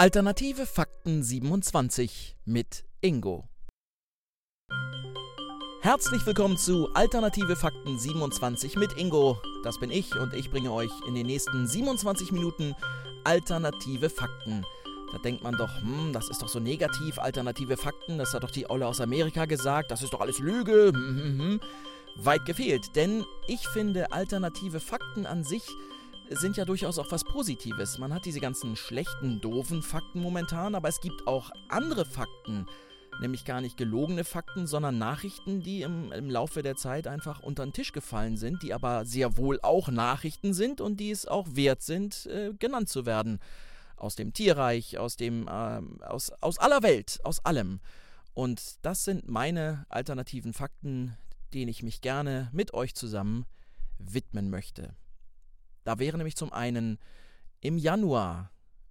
Alternative Fakten 27 mit Ingo. Herzlich willkommen zu Alternative Fakten 27 mit Ingo. Das bin ich und ich bringe euch in den nächsten 27 Minuten alternative Fakten. Da denkt man doch, hm, das ist doch so negativ, alternative Fakten, das hat doch die Olle aus Amerika gesagt, das ist doch alles Lüge. Hm, hm, hm. Weit gefehlt, denn ich finde alternative Fakten an sich sind ja durchaus auch was Positives. Man hat diese ganzen schlechten, doofen Fakten momentan, aber es gibt auch andere Fakten, nämlich gar nicht gelogene Fakten, sondern Nachrichten, die im, im Laufe der Zeit einfach unter den Tisch gefallen sind, die aber sehr wohl auch Nachrichten sind und die es auch wert sind, äh, genannt zu werden. Aus dem Tierreich, aus dem, äh, aus, aus aller Welt, aus allem. Und das sind meine alternativen Fakten, denen ich mich gerne mit euch zusammen widmen möchte. Da wäre nämlich zum einen im Januar,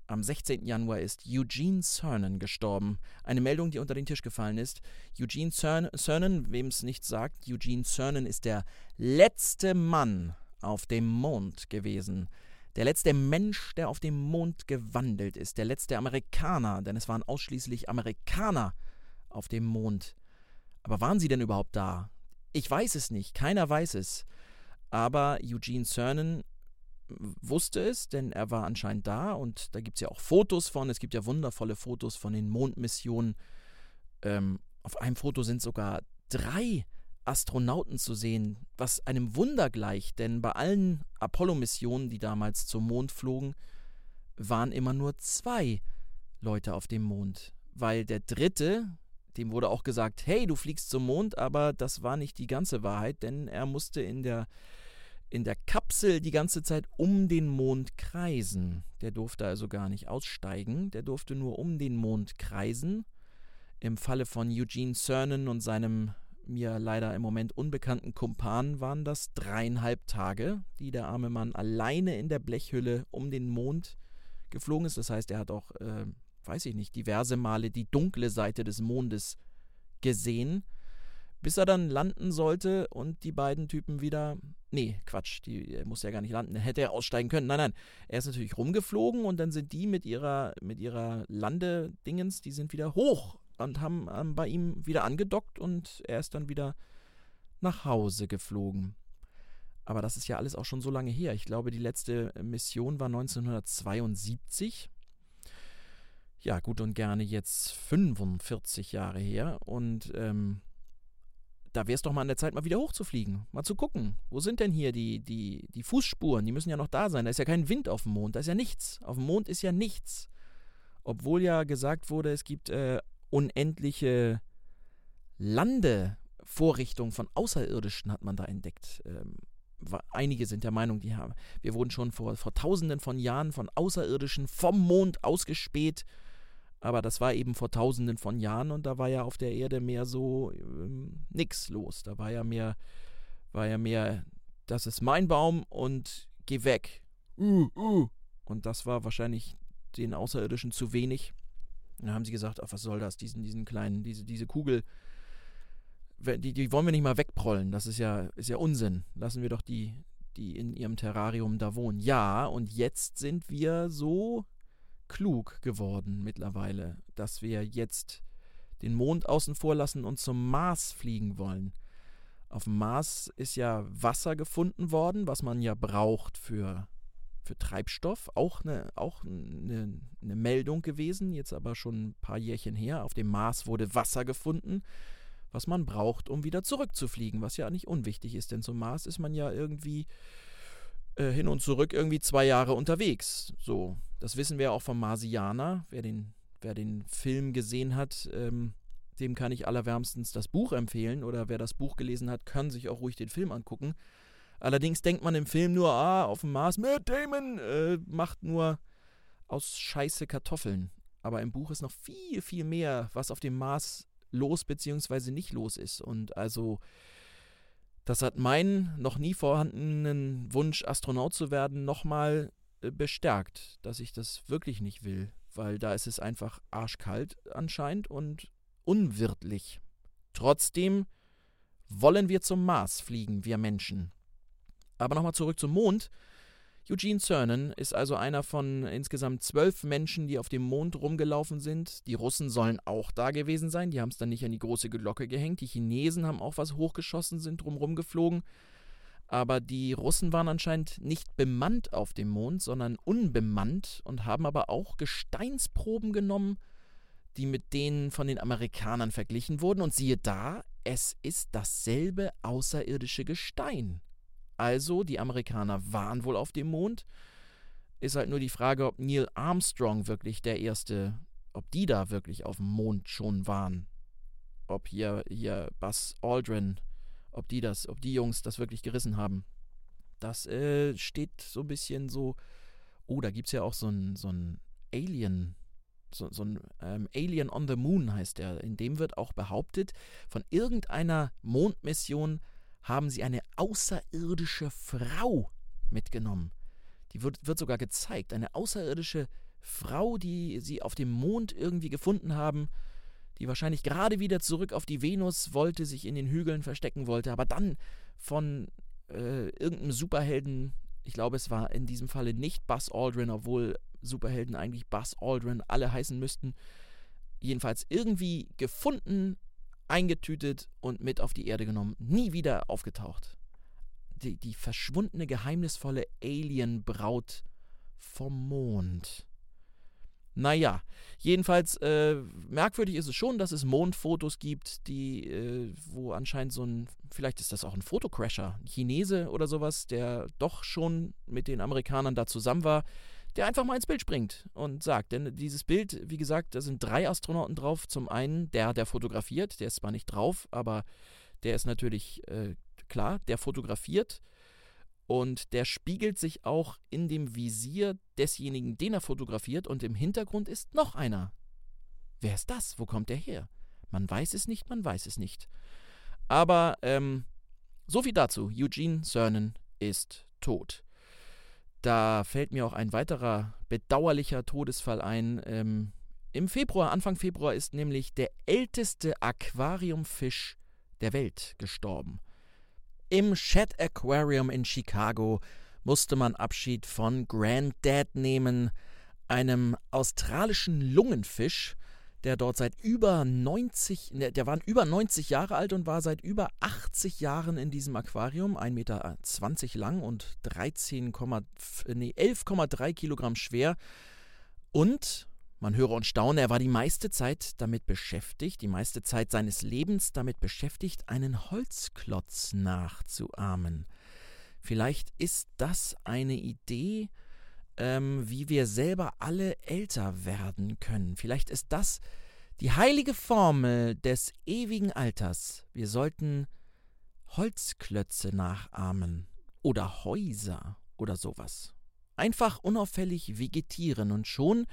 am 16. Januar ist Eugene Cernan gestorben. Eine Meldung, die unter den Tisch gefallen ist. Eugene Cernan, wem es nichts sagt, Eugene Cernan ist der letzte Mann auf dem Mond gewesen. Der letzte Mensch, der auf dem Mond gewandelt ist. Der letzte Amerikaner, denn es waren ausschließlich Amerikaner auf dem Mond. Aber waren sie denn überhaupt da? Ich weiß es nicht, keiner weiß es. Aber Eugene Cernan wusste es, denn er war anscheinend da und da gibt es ja auch Fotos von. Es gibt ja wundervolle Fotos von den Mondmissionen. Ähm, auf einem Foto sind sogar drei Astronauten zu sehen, was einem Wunder gleicht, denn bei allen Apollo-Missionen, die damals zum Mond flogen, waren immer nur zwei Leute auf dem Mond, weil der dritte, dem wurde auch gesagt, hey, du fliegst zum Mond, aber das war nicht die ganze Wahrheit, denn er musste in der in der Kapsel die ganze Zeit um den Mond kreisen. Der durfte also gar nicht aussteigen, der durfte nur um den Mond kreisen. Im Falle von Eugene Cernan und seinem mir leider im Moment unbekannten Kumpan waren das dreieinhalb Tage, die der arme Mann alleine in der Blechhülle um den Mond geflogen ist. Das heißt, er hat auch, äh, weiß ich nicht, diverse Male die dunkle Seite des Mondes gesehen bis er dann landen sollte und die beiden Typen wieder. Nee, Quatsch, die er musste ja gar nicht landen. Hätte er aussteigen können. Nein, nein. Er ist natürlich rumgeflogen und dann sind die mit ihrer, mit ihrer Landedingens, die sind wieder hoch und haben, haben bei ihm wieder angedockt und er ist dann wieder nach Hause geflogen. Aber das ist ja alles auch schon so lange her. Ich glaube, die letzte Mission war 1972. Ja, gut und gerne jetzt 45 Jahre her. Und ähm, da wäre es doch mal an der Zeit, mal wieder hochzufliegen. Mal zu gucken, wo sind denn hier die, die, die Fußspuren? Die müssen ja noch da sein. Da ist ja kein Wind auf dem Mond, da ist ja nichts. Auf dem Mond ist ja nichts. Obwohl ja gesagt wurde, es gibt äh, unendliche Landevorrichtungen von Außerirdischen, hat man da entdeckt. Ähm, einige sind der Meinung, die haben, wir wurden schon vor, vor tausenden von Jahren von Außerirdischen vom Mond ausgespäht aber das war eben vor tausenden von Jahren und da war ja auf der Erde mehr so ähm, nix los. Da war ja mehr, war ja mehr, das ist mein Baum und geh weg. Uh, uh. Und das war wahrscheinlich den Außerirdischen zu wenig. dann haben sie gesagt, ach, was soll das, diesen, diesen kleinen, diese, diese Kugel, die, die wollen wir nicht mal wegprollen. Das ist ja, ist ja Unsinn. Lassen wir doch die, die in ihrem Terrarium da wohnen. Ja, und jetzt sind wir so klug geworden mittlerweile, dass wir jetzt den Mond außen vor lassen und zum Mars fliegen wollen. Auf dem Mars ist ja Wasser gefunden worden, was man ja braucht für, für Treibstoff. Auch, eine, auch eine, eine Meldung gewesen, jetzt aber schon ein paar Jährchen her. Auf dem Mars wurde Wasser gefunden, was man braucht, um wieder zurückzufliegen, was ja nicht unwichtig ist, denn zum Mars ist man ja irgendwie äh, hin und zurück irgendwie zwei Jahre unterwegs. So, das wissen wir auch vom Marsianer. Wer den, wer den Film gesehen hat, ähm, dem kann ich allerwärmstens das Buch empfehlen. Oder wer das Buch gelesen hat, kann sich auch ruhig den Film angucken. Allerdings denkt man im Film nur, ah, auf dem Mars, Matt Damon äh, macht nur aus Scheiße Kartoffeln. Aber im Buch ist noch viel, viel mehr, was auf dem Mars los bzw. nicht los ist. Und also das hat meinen noch nie vorhandenen Wunsch, Astronaut zu werden, nochmal bestärkt, dass ich das wirklich nicht will, weil da ist es einfach arschkalt anscheinend und unwirtlich. Trotzdem wollen wir zum Mars fliegen, wir Menschen. Aber nochmal zurück zum Mond. Eugene Cernan ist also einer von insgesamt zwölf Menschen, die auf dem Mond rumgelaufen sind. Die Russen sollen auch da gewesen sein, die haben es dann nicht an die große Glocke gehängt. Die Chinesen haben auch was hochgeschossen, sind drumherum geflogen. Aber die Russen waren anscheinend nicht bemannt auf dem Mond, sondern unbemannt und haben aber auch Gesteinsproben genommen, die mit denen von den Amerikanern verglichen wurden. Und siehe da, es ist dasselbe außerirdische Gestein. Also, die Amerikaner waren wohl auf dem Mond. Ist halt nur die Frage, ob Neil Armstrong wirklich der erste, ob die da wirklich auf dem Mond schon waren. Ob hier, hier Buzz Aldrin, ob die das, ob die Jungs das wirklich gerissen haben. Das äh, steht so ein bisschen so. Oh, da gibt es ja auch so ein, so ein Alien, so, so ein ähm, Alien on the Moon heißt der. In dem wird auch behauptet, von irgendeiner Mondmission haben sie eine außerirdische Frau mitgenommen. Die wird, wird sogar gezeigt. Eine außerirdische Frau, die sie auf dem Mond irgendwie gefunden haben, die wahrscheinlich gerade wieder zurück auf die Venus wollte, sich in den Hügeln verstecken wollte, aber dann von äh, irgendeinem Superhelden, ich glaube, es war in diesem Falle nicht Buzz Aldrin, obwohl Superhelden eigentlich Buzz Aldrin alle heißen müssten, jedenfalls irgendwie gefunden, eingetütet und mit auf die Erde genommen. Nie wieder aufgetaucht. Die, die verschwundene, geheimnisvolle Alien-Braut vom Mond. Naja, jedenfalls äh, merkwürdig ist es schon, dass es Mondfotos gibt, die, äh, wo anscheinend so ein, vielleicht ist das auch ein Fotocrasher, ein Chinese oder sowas, der doch schon mit den Amerikanern da zusammen war, der einfach mal ins Bild springt und sagt, denn dieses Bild, wie gesagt, da sind drei Astronauten drauf. Zum einen der, der fotografiert, der ist zwar nicht drauf, aber der ist natürlich äh, klar, der fotografiert und der spiegelt sich auch in dem Visier desjenigen, den er fotografiert und im Hintergrund ist noch einer. Wer ist das? Wo kommt der her? Man weiß es nicht, man weiß es nicht. Aber ähm, so viel dazu. Eugene Cernan ist tot. Da fällt mir auch ein weiterer bedauerlicher Todesfall ein. Ähm, Im Februar, Anfang Februar, ist nämlich der älteste Aquariumfisch der Welt gestorben. Im Shedd Aquarium in Chicago musste man Abschied von Granddad nehmen, einem australischen Lungenfisch, der dort seit über 90, ne, der war über 90 Jahre alt und war seit über 80 Jahren in diesem Aquarium, 1,20 Meter lang und 13, nee, 11,3 Kilogramm schwer. Und, man höre und staune, er war die meiste Zeit damit beschäftigt, die meiste Zeit seines Lebens damit beschäftigt, einen Holzklotz nachzuahmen. Vielleicht ist das eine Idee, ähm, wie wir selber alle älter werden können. Vielleicht ist das die heilige Formel des ewigen Alters. Wir sollten Holzklötze nachahmen oder Häuser oder sowas. Einfach unauffällig vegetieren und schon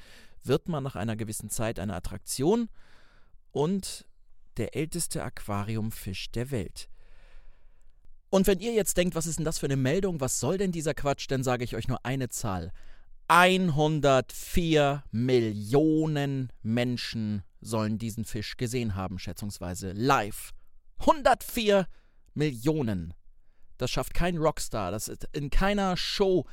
wird man nach einer gewissen Zeit eine Attraktion und der älteste Aquariumfisch der Welt. Und wenn ihr jetzt denkt, was ist denn das für eine Meldung, was soll denn dieser Quatsch, dann sage ich euch nur eine Zahl. 104 Millionen Menschen sollen diesen Fisch gesehen haben, schätzungsweise live. 104 Millionen. Das schafft kein Rockstar. Das ist in keiner Show.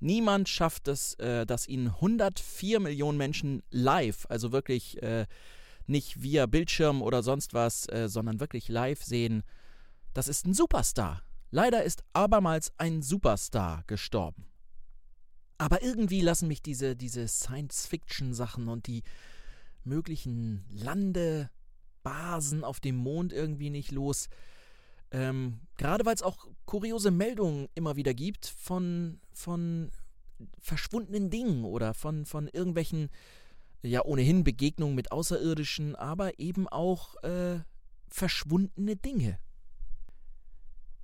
Niemand schafft es, äh, dass ihn 104 Millionen Menschen live, also wirklich äh, nicht via Bildschirm oder sonst was, äh, sondern wirklich live sehen. Das ist ein Superstar. Leider ist abermals ein Superstar gestorben. Aber irgendwie lassen mich diese, diese Science-Fiction-Sachen und die möglichen Landebasen auf dem Mond irgendwie nicht los. Ähm, Gerade weil es auch kuriose Meldungen immer wieder gibt von, von verschwundenen Dingen oder von, von irgendwelchen, ja, ohnehin Begegnungen mit Außerirdischen, aber eben auch äh, verschwundene Dinge.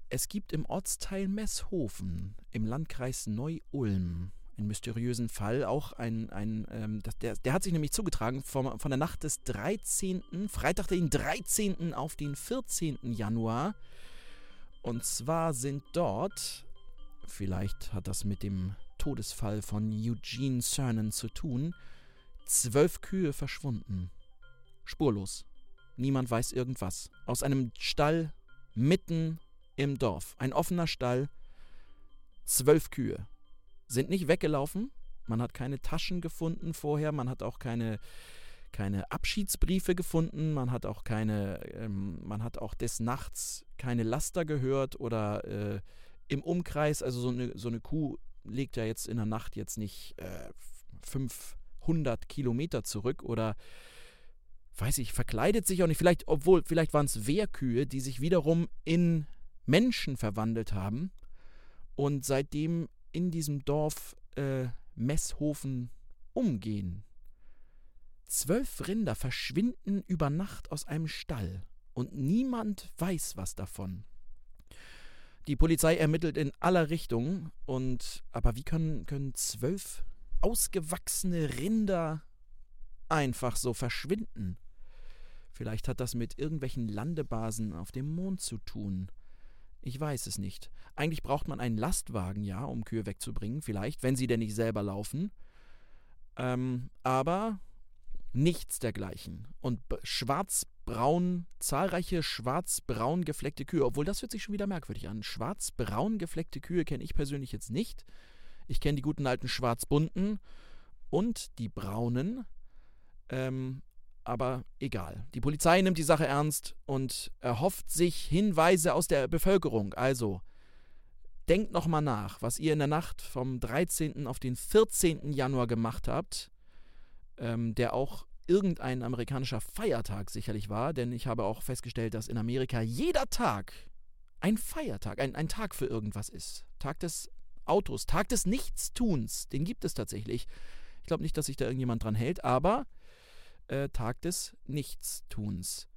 Es gibt im Ortsteil Messhofen im Landkreis Neu-Ulm einen mysteriösen Fall. Auch ein, ein ähm, der, der hat sich nämlich zugetragen vom, von der Nacht des 13., Freitag den 13. auf den 14. Januar. Und zwar sind dort, vielleicht hat das mit dem Todesfall von Eugene Cernan zu tun, zwölf Kühe verschwunden. Spurlos. Niemand weiß irgendwas. Aus einem Stall mitten im Dorf. Ein offener Stall. Zwölf Kühe sind nicht weggelaufen. Man hat keine Taschen gefunden vorher, man hat auch keine, keine Abschiedsbriefe gefunden, man hat auch keine, ähm, man hat auch des Nachts keine Laster gehört oder äh, im Umkreis, also so eine, so eine Kuh legt ja jetzt in der Nacht jetzt nicht äh, 500 Kilometer zurück oder weiß ich, verkleidet sich auch nicht. Vielleicht, obwohl, vielleicht waren es Wehrkühe, die sich wiederum in Menschen verwandelt haben und seitdem in diesem Dorf äh, Messhofen umgehen. Zwölf Rinder verschwinden über Nacht aus einem Stall und niemand weiß was davon. Die Polizei ermittelt in aller Richtung und aber wie können, können zwölf ausgewachsene Rinder einfach so verschwinden? Vielleicht hat das mit irgendwelchen Landebasen auf dem Mond zu tun. Ich weiß es nicht. Eigentlich braucht man einen Lastwagen, ja, um Kühe wegzubringen, vielleicht, wenn sie denn nicht selber laufen. Ähm, aber nichts dergleichen. Und schwarz-braun, zahlreiche schwarz-braun gefleckte Kühe, obwohl das hört sich schon wieder merkwürdig an. Schwarz-braun gefleckte Kühe kenne ich persönlich jetzt nicht. Ich kenne die guten alten schwarz-bunten und die braunen. Ähm, aber egal. Die Polizei nimmt die Sache ernst und erhofft sich Hinweise aus der Bevölkerung. Also, denkt nochmal nach, was ihr in der Nacht vom 13. auf den 14. Januar gemacht habt, ähm, der auch irgendein amerikanischer Feiertag sicherlich war, denn ich habe auch festgestellt, dass in Amerika jeder Tag ein Feiertag, ein, ein Tag für irgendwas ist. Tag des Autos, Tag des Nichtstuns, den gibt es tatsächlich. Ich glaube nicht, dass sich da irgendjemand dran hält, aber äh, Tag des Nichtstuns.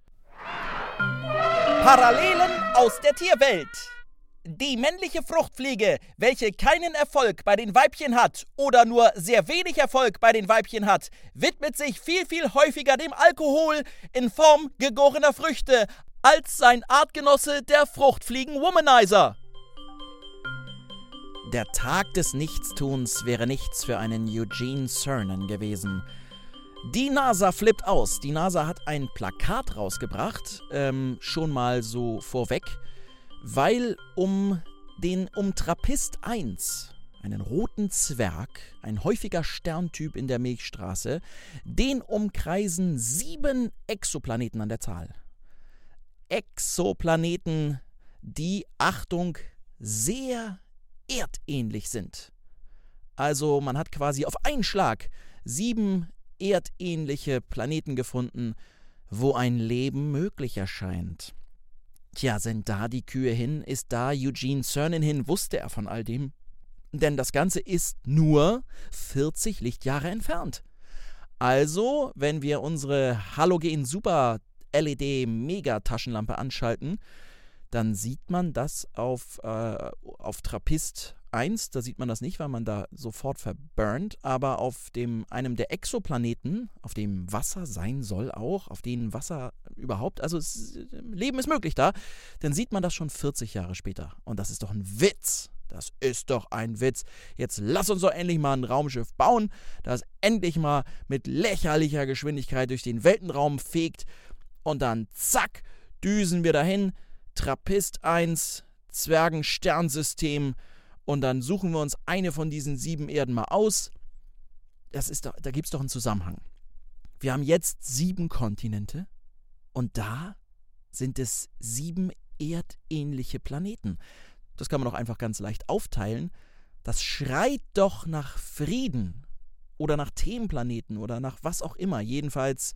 Parallelen aus der Tierwelt. Die männliche Fruchtfliege, welche keinen Erfolg bei den Weibchen hat oder nur sehr wenig Erfolg bei den Weibchen hat, widmet sich viel, viel häufiger dem Alkohol in Form gegorener Früchte als sein Artgenosse der Fruchtfliegen-Womanizer. Der Tag des Nichtstuns wäre nichts für einen Eugene Cernan gewesen. Die NASA flippt aus. Die NASA hat ein Plakat rausgebracht, ähm, schon mal so vorweg, weil um den um Trappist 1, einen roten Zwerg, ein häufiger Sterntyp in der Milchstraße, den umkreisen sieben Exoplaneten an der Zahl. Exoplaneten, die, Achtung, sehr erdähnlich sind. Also man hat quasi auf einen Schlag sieben erdähnliche Planeten gefunden, wo ein Leben möglich erscheint. Tja, sind da die Kühe hin? Ist da Eugene Cernan hin? Wusste er von all dem? Denn das Ganze ist nur 40 Lichtjahre entfernt. Also, wenn wir unsere Halogen Super LED Mega Taschenlampe anschalten, dann sieht man das auf, äh, auf Trappist 1, da sieht man das nicht, weil man da sofort verburnt, aber auf dem, einem der Exoplaneten, auf dem Wasser sein soll auch, auf denen Wasser überhaupt, also es, Leben ist möglich da, dann sieht man das schon 40 Jahre später. Und das ist doch ein Witz. Das ist doch ein Witz. Jetzt lass uns doch endlich mal ein Raumschiff bauen, das endlich mal mit lächerlicher Geschwindigkeit durch den Weltenraum fegt und dann zack, düsen wir dahin. Trappist 1, Zwergensternsystem, und dann suchen wir uns eine von diesen sieben Erden mal aus. Das ist doch, da gibt es doch einen Zusammenhang. Wir haben jetzt sieben Kontinente und da sind es sieben erdähnliche Planeten. Das kann man doch einfach ganz leicht aufteilen. Das schreit doch nach Frieden oder nach Themenplaneten oder nach was auch immer. Jedenfalls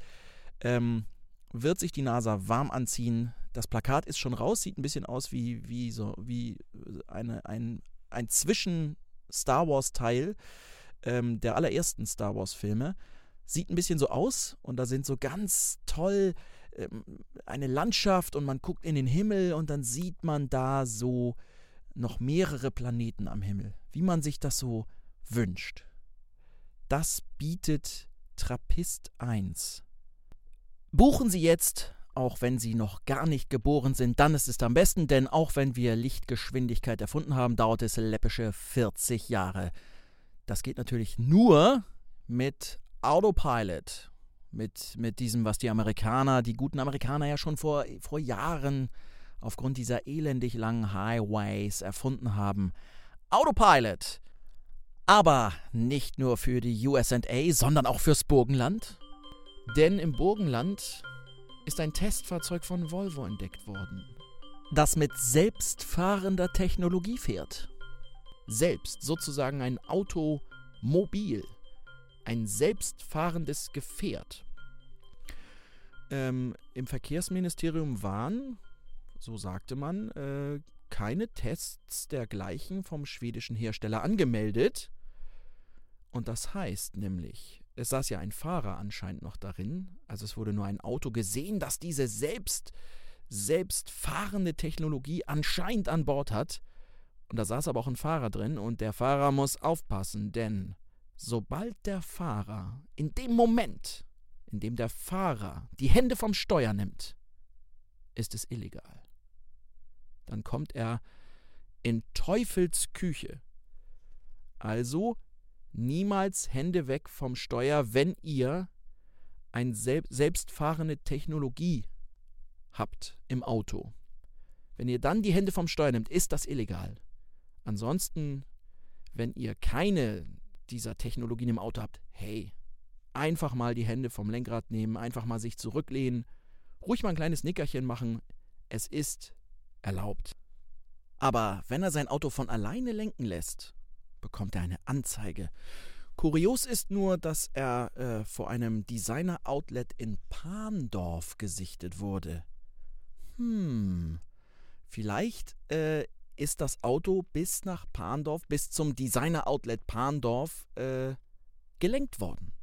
ähm, wird sich die NASA warm anziehen. Das Plakat ist schon raus, sieht ein bisschen aus wie, wie, so, wie eine, ein ein Zwischen-Star Wars-Teil ähm, der allerersten Star Wars-Filme. Sieht ein bisschen so aus und da sind so ganz toll ähm, eine Landschaft und man guckt in den Himmel und dann sieht man da so noch mehrere Planeten am Himmel, wie man sich das so wünscht. Das bietet Trappist 1. Buchen Sie jetzt auch wenn sie noch gar nicht geboren sind, dann ist es am besten, denn auch wenn wir Lichtgeschwindigkeit erfunden haben, dauert es läppische 40 Jahre. Das geht natürlich nur mit Autopilot, mit, mit diesem, was die Amerikaner, die guten Amerikaner ja schon vor, vor Jahren aufgrund dieser elendig langen Highways erfunden haben. Autopilot. Aber nicht nur für die USA, sondern auch fürs Burgenland. Denn im Burgenland ist ein Testfahrzeug von Volvo entdeckt worden, das mit selbstfahrender Technologie fährt. Selbst, sozusagen ein Automobil, ein selbstfahrendes Gefährt. Ähm, Im Verkehrsministerium waren, so sagte man, äh, keine Tests dergleichen vom schwedischen Hersteller angemeldet. Und das heißt nämlich, es saß ja ein Fahrer anscheinend noch darin, also es wurde nur ein Auto gesehen, das diese selbst, selbstfahrende Technologie anscheinend an Bord hat. Und da saß aber auch ein Fahrer drin und der Fahrer muss aufpassen, denn sobald der Fahrer in dem Moment, in dem der Fahrer die Hände vom Steuer nimmt, ist es illegal. Dann kommt er in Teufels Küche. Also niemals Hände weg vom Steuer, wenn ihr eine selbstfahrende Technologie habt im Auto. Wenn ihr dann die Hände vom Steuer nimmt, ist das illegal. Ansonsten, wenn ihr keine dieser Technologien im Auto habt, hey, einfach mal die Hände vom Lenkrad nehmen, einfach mal sich zurücklehnen, ruhig mal ein kleines Nickerchen machen. Es ist erlaubt. Aber wenn er sein Auto von alleine lenken lässt, bekommt er eine Anzeige. Kurios ist nur, dass er äh, vor einem Designer-Outlet in Pandorf gesichtet wurde. Hm, vielleicht äh, ist das Auto bis nach Pandorf, bis zum Designer-Outlet Pandorf äh, gelenkt worden.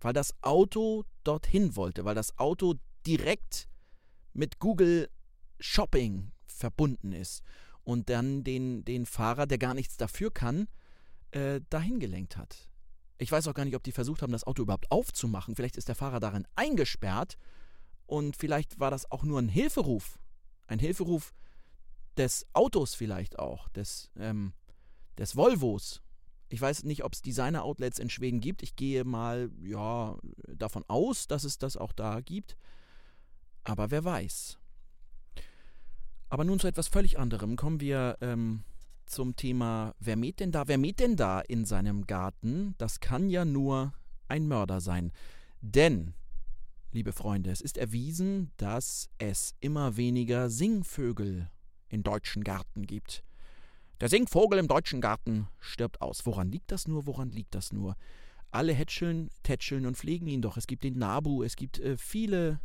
Weil das Auto dorthin wollte, weil das Auto direkt mit Google Shopping verbunden ist und dann den, den Fahrer, der gar nichts dafür kann, äh, dahin gelenkt hat. Ich weiß auch gar nicht, ob die versucht haben, das Auto überhaupt aufzumachen. Vielleicht ist der Fahrer darin eingesperrt und vielleicht war das auch nur ein Hilferuf. Ein Hilferuf des Autos vielleicht auch, des, ähm, des Volvos. Ich weiß nicht, ob es Designer-Outlets in Schweden gibt. Ich gehe mal ja, davon aus, dass es das auch da gibt. Aber wer weiß. Aber nun zu etwas völlig anderem. Kommen wir ähm, zum Thema, wer mäht denn da? Wer mäht denn da in seinem Garten? Das kann ja nur ein Mörder sein. Denn, liebe Freunde, es ist erwiesen, dass es immer weniger Singvögel in deutschen Gärten gibt. Der Singvogel im deutschen Garten stirbt aus. Woran liegt das nur? Woran liegt das nur? Alle hätscheln, tätscheln und pflegen ihn doch. Es gibt den Nabu, es gibt äh, viele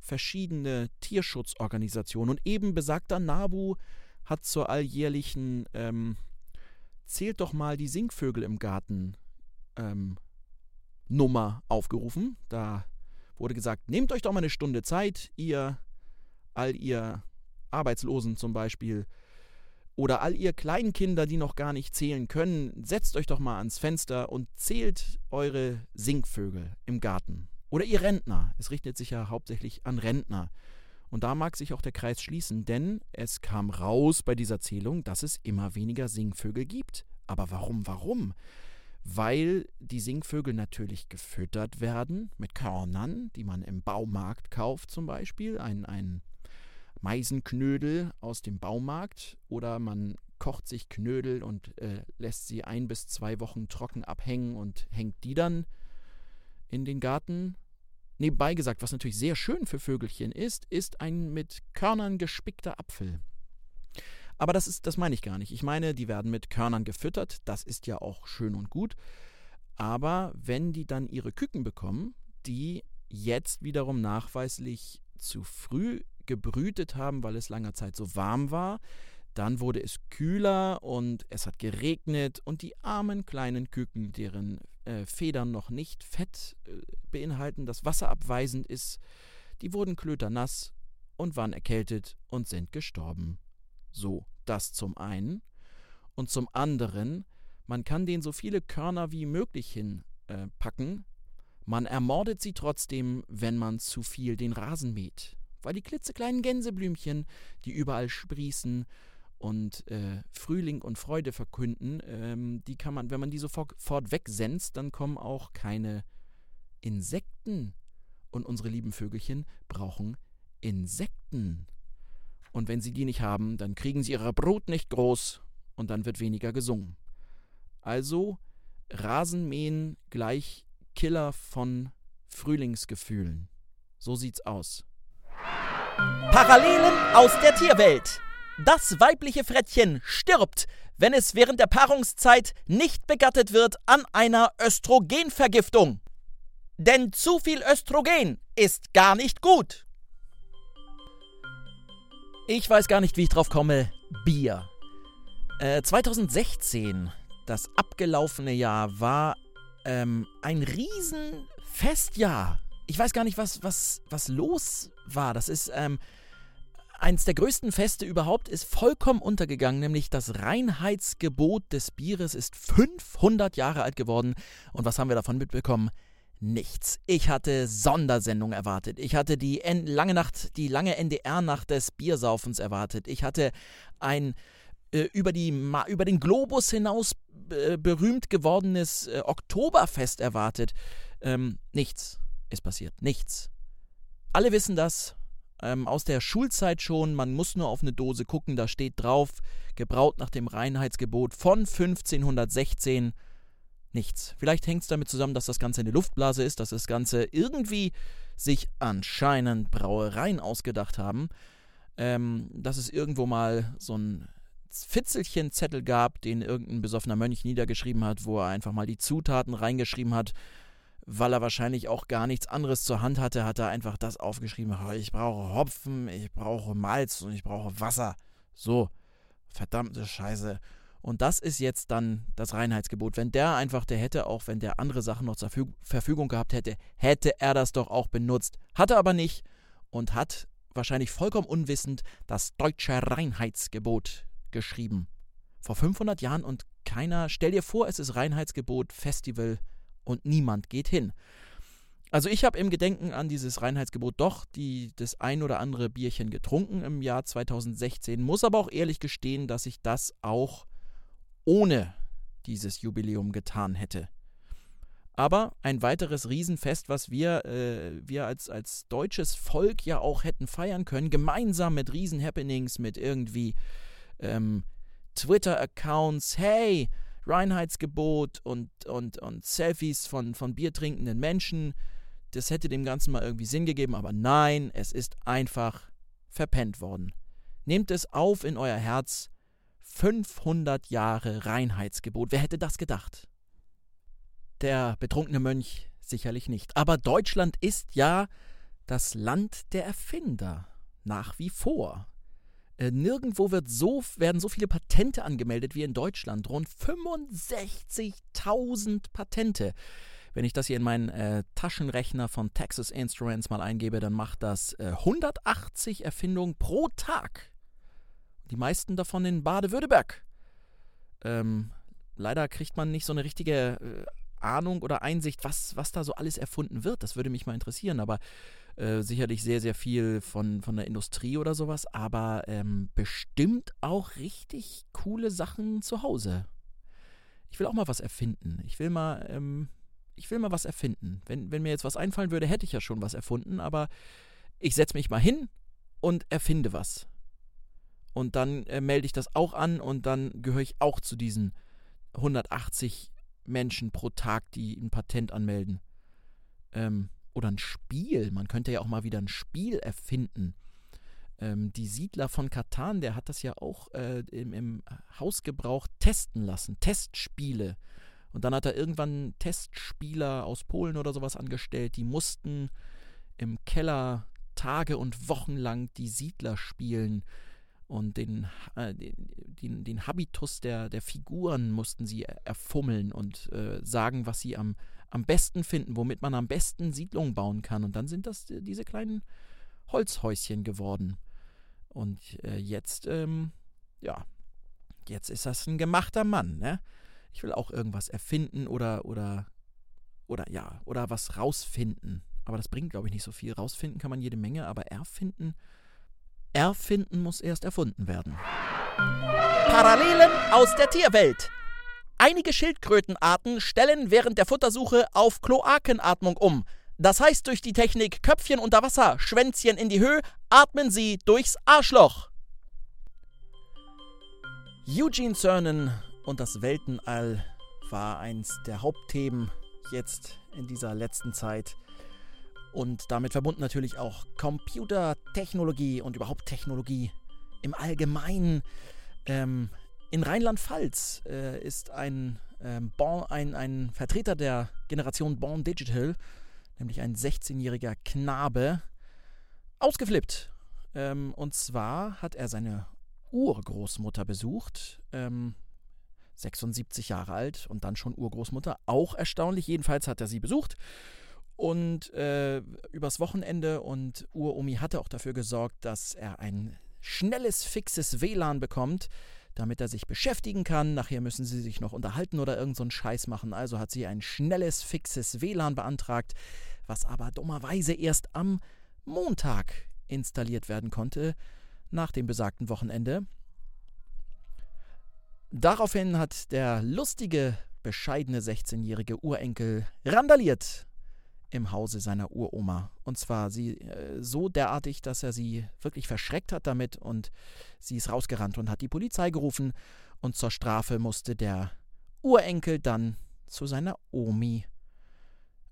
verschiedene Tierschutzorganisationen. Und eben besagter Nabu hat zur alljährlichen ähm, Zählt doch mal die Singvögel im Garten ähm, Nummer aufgerufen. Da wurde gesagt, nehmt euch doch mal eine Stunde Zeit, ihr, all ihr Arbeitslosen zum Beispiel, oder all ihr Kleinkinder, die noch gar nicht zählen können, setzt euch doch mal ans Fenster und zählt eure Singvögel im Garten. Oder ihr Rentner. Es richtet sich ja hauptsächlich an Rentner. Und da mag sich auch der Kreis schließen, denn es kam raus bei dieser Zählung, dass es immer weniger Singvögel gibt. Aber warum, warum? Weil die Singvögel natürlich gefüttert werden mit Körnern, die man im Baumarkt kauft zum Beispiel. Ein, ein Meisenknödel aus dem Baumarkt. Oder man kocht sich Knödel und äh, lässt sie ein bis zwei Wochen trocken abhängen und hängt die dann in den Garten. Nebenbei gesagt, was natürlich sehr schön für Vögelchen ist, ist ein mit Körnern gespickter Apfel. Aber das ist, das meine ich gar nicht. Ich meine, die werden mit Körnern gefüttert, das ist ja auch schön und gut. Aber wenn die dann ihre Küken bekommen, die jetzt wiederum nachweislich zu früh gebrütet haben, weil es langer Zeit so warm war, dann wurde es kühler und es hat geregnet und die armen kleinen Küken, deren äh, Federn noch nicht Fett äh, beinhalten, das wasserabweisend ist, die wurden klöternass und waren erkältet und sind gestorben. So, das zum einen. Und zum anderen, man kann denen so viele Körner wie möglich hinpacken. Äh, man ermordet sie trotzdem, wenn man zu viel den Rasen mäht. Weil die klitzekleinen Gänseblümchen, die überall sprießen und äh, Frühling und Freude verkünden, ähm, die kann man, wenn man die sofort wegsenzt, dann kommen auch keine Insekten. Und unsere lieben Vögelchen brauchen Insekten. Und wenn sie die nicht haben, dann kriegen sie ihre Brut nicht groß und dann wird weniger gesungen. Also Rasenmähen gleich Killer von Frühlingsgefühlen. So sieht's aus. Parallelen aus der Tierwelt. Das weibliche Frettchen stirbt, wenn es während der Paarungszeit nicht begattet wird an einer Östrogenvergiftung. Denn zu viel Östrogen ist gar nicht gut. Ich weiß gar nicht, wie ich drauf komme. Bier. Äh, 2016, das abgelaufene Jahr, war ähm, ein Riesenfestjahr. Ich weiß gar nicht, was, was, was los war. Das ist ähm, eins der größten Feste überhaupt, ist vollkommen untergegangen, nämlich das Reinheitsgebot des Bieres ist 500 Jahre alt geworden. Und was haben wir davon mitbekommen? Nichts. Ich hatte Sondersendung erwartet. Ich hatte die N lange Nacht, die lange NDR-Nacht des Biersaufens erwartet. Ich hatte ein äh, über, die, über den Globus hinaus äh, berühmt gewordenes äh, Oktoberfest erwartet. Ähm, nichts ist passiert. Nichts. Alle wissen das. Ähm, aus der Schulzeit schon, man muss nur auf eine Dose gucken, da steht drauf, gebraut nach dem Reinheitsgebot von 1516 nichts. Vielleicht hängt es damit zusammen, dass das Ganze eine Luftblase ist, dass das Ganze irgendwie sich anscheinend Brauereien ausgedacht haben. Ähm, dass es irgendwo mal so ein Fitzelchen-Zettel gab, den irgendein besoffener Mönch niedergeschrieben hat, wo er einfach mal die Zutaten reingeschrieben hat. Weil er wahrscheinlich auch gar nichts anderes zur Hand hatte, hat er einfach das aufgeschrieben. Ich brauche Hopfen, ich brauche Malz und ich brauche Wasser. So, verdammte Scheiße. Und das ist jetzt dann das Reinheitsgebot. Wenn der einfach, der hätte auch, wenn der andere Sachen noch zur Verfügung gehabt hätte, hätte er das doch auch benutzt. Hatte aber nicht und hat wahrscheinlich vollkommen unwissend das deutsche Reinheitsgebot geschrieben. Vor 500 Jahren und keiner, stell dir vor, es ist Reinheitsgebot, Festival und niemand geht hin. Also ich habe im Gedenken an dieses Reinheitsgebot doch die, das ein oder andere Bierchen getrunken im Jahr 2016, muss aber auch ehrlich gestehen, dass ich das auch ohne dieses Jubiläum getan hätte. Aber ein weiteres Riesenfest, was wir, äh, wir als, als deutsches Volk ja auch hätten feiern können, gemeinsam mit Riesenhappenings, mit irgendwie ähm, Twitter-Accounts, hey, Reinheitsgebot und, und, und Selfies von, von biertrinkenden Menschen. Das hätte dem Ganzen mal irgendwie Sinn gegeben, aber nein, es ist einfach verpennt worden. Nehmt es auf in euer Herz, 500 Jahre Reinheitsgebot. Wer hätte das gedacht? Der betrunkene Mönch sicherlich nicht. Aber Deutschland ist ja das Land der Erfinder. Nach wie vor. Äh, nirgendwo wird so, werden so viele Patente angemeldet wie in Deutschland. Rund 65.000 Patente. Wenn ich das hier in meinen äh, Taschenrechner von Texas Instruments mal eingebe, dann macht das äh, 180 Erfindungen pro Tag. Die meisten davon in Baden-Württemberg. Ähm, leider kriegt man nicht so eine richtige äh, Ahnung oder Einsicht, was, was da so alles erfunden wird. Das würde mich mal interessieren, aber äh, sicherlich sehr, sehr viel von, von der Industrie oder sowas, aber ähm, bestimmt auch richtig coole Sachen zu Hause. Ich will auch mal was erfinden. Ich will mal, ähm, ich will mal was erfinden. Wenn, wenn mir jetzt was einfallen würde, hätte ich ja schon was erfunden, aber ich setze mich mal hin und erfinde was. Und dann äh, melde ich das auch an und dann gehöre ich auch zu diesen 180 Menschen pro Tag, die ein Patent anmelden. Ähm, oder ein Spiel. Man könnte ja auch mal wieder ein Spiel erfinden. Ähm, die Siedler von Katan, der hat das ja auch äh, im, im Hausgebrauch testen lassen. Testspiele. Und dann hat er irgendwann Testspieler aus Polen oder sowas angestellt, die mussten im Keller Tage und Wochen lang die Siedler spielen und den, äh, den, den, Habitus der, der Figuren mussten sie erfummeln und äh, sagen, was sie am, am besten finden, womit man am besten Siedlungen bauen kann. Und dann sind das äh, diese kleinen Holzhäuschen geworden. Und äh, jetzt, ähm, ja, jetzt ist das ein gemachter Mann, ne? Ich will auch irgendwas erfinden oder, oder, oder ja, oder was rausfinden. Aber das bringt, glaube ich, nicht so viel. Rausfinden kann man jede Menge, aber erfinden, Erfinden muss erst erfunden werden. Parallelen aus der Tierwelt. Einige Schildkrötenarten stellen während der Futtersuche auf Kloakenatmung um. Das heißt, durch die Technik Köpfchen unter Wasser, Schwänzchen in die Höhe, atmen sie durchs Arschloch. Eugene Cernan und das Weltenall war eins der Hauptthemen jetzt in dieser letzten Zeit. Und damit verbunden natürlich auch Computertechnologie und überhaupt Technologie im Allgemeinen. Ähm, in Rheinland-Pfalz äh, ist ein, ähm, Born, ein, ein Vertreter der Generation Born Digital, nämlich ein 16-jähriger Knabe, ausgeflippt. Ähm, und zwar hat er seine Urgroßmutter besucht, ähm, 76 Jahre alt und dann schon Urgroßmutter. Auch erstaunlich. Jedenfalls hat er sie besucht. Und äh, übers Wochenende und Uromi hatte auch dafür gesorgt, dass er ein schnelles, fixes WLAN bekommt, damit er sich beschäftigen kann. Nachher müssen sie sich noch unterhalten oder irgendeinen so Scheiß machen. Also hat sie ein schnelles, fixes WLAN beantragt, was aber dummerweise erst am Montag installiert werden konnte, nach dem besagten Wochenende. Daraufhin hat der lustige, bescheidene 16-jährige Urenkel randaliert im Hause seiner Uroma. Und zwar sie äh, so derartig, dass er sie wirklich verschreckt hat damit und sie ist rausgerannt und hat die Polizei gerufen. Und zur Strafe musste der Urenkel dann zu seiner Omi,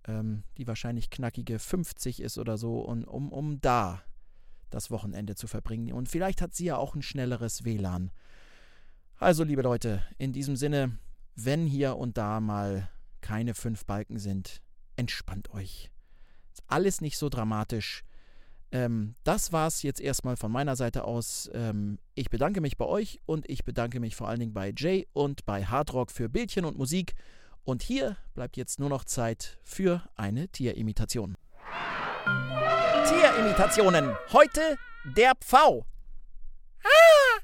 ähm, die wahrscheinlich knackige 50 ist oder so, und, um, um da das Wochenende zu verbringen. Und vielleicht hat sie ja auch ein schnelleres WLAN. Also, liebe Leute, in diesem Sinne, wenn hier und da mal keine fünf Balken sind, entspannt euch. Ist alles nicht so dramatisch. Ähm, das war's jetzt erstmal von meiner Seite aus. Ähm, ich bedanke mich bei euch und ich bedanke mich vor allen Dingen bei Jay und bei Hardrock für Bildchen und Musik. Und hier bleibt jetzt nur noch Zeit für eine Tierimitation. Tierimitationen. Heute der Pfau. Ah!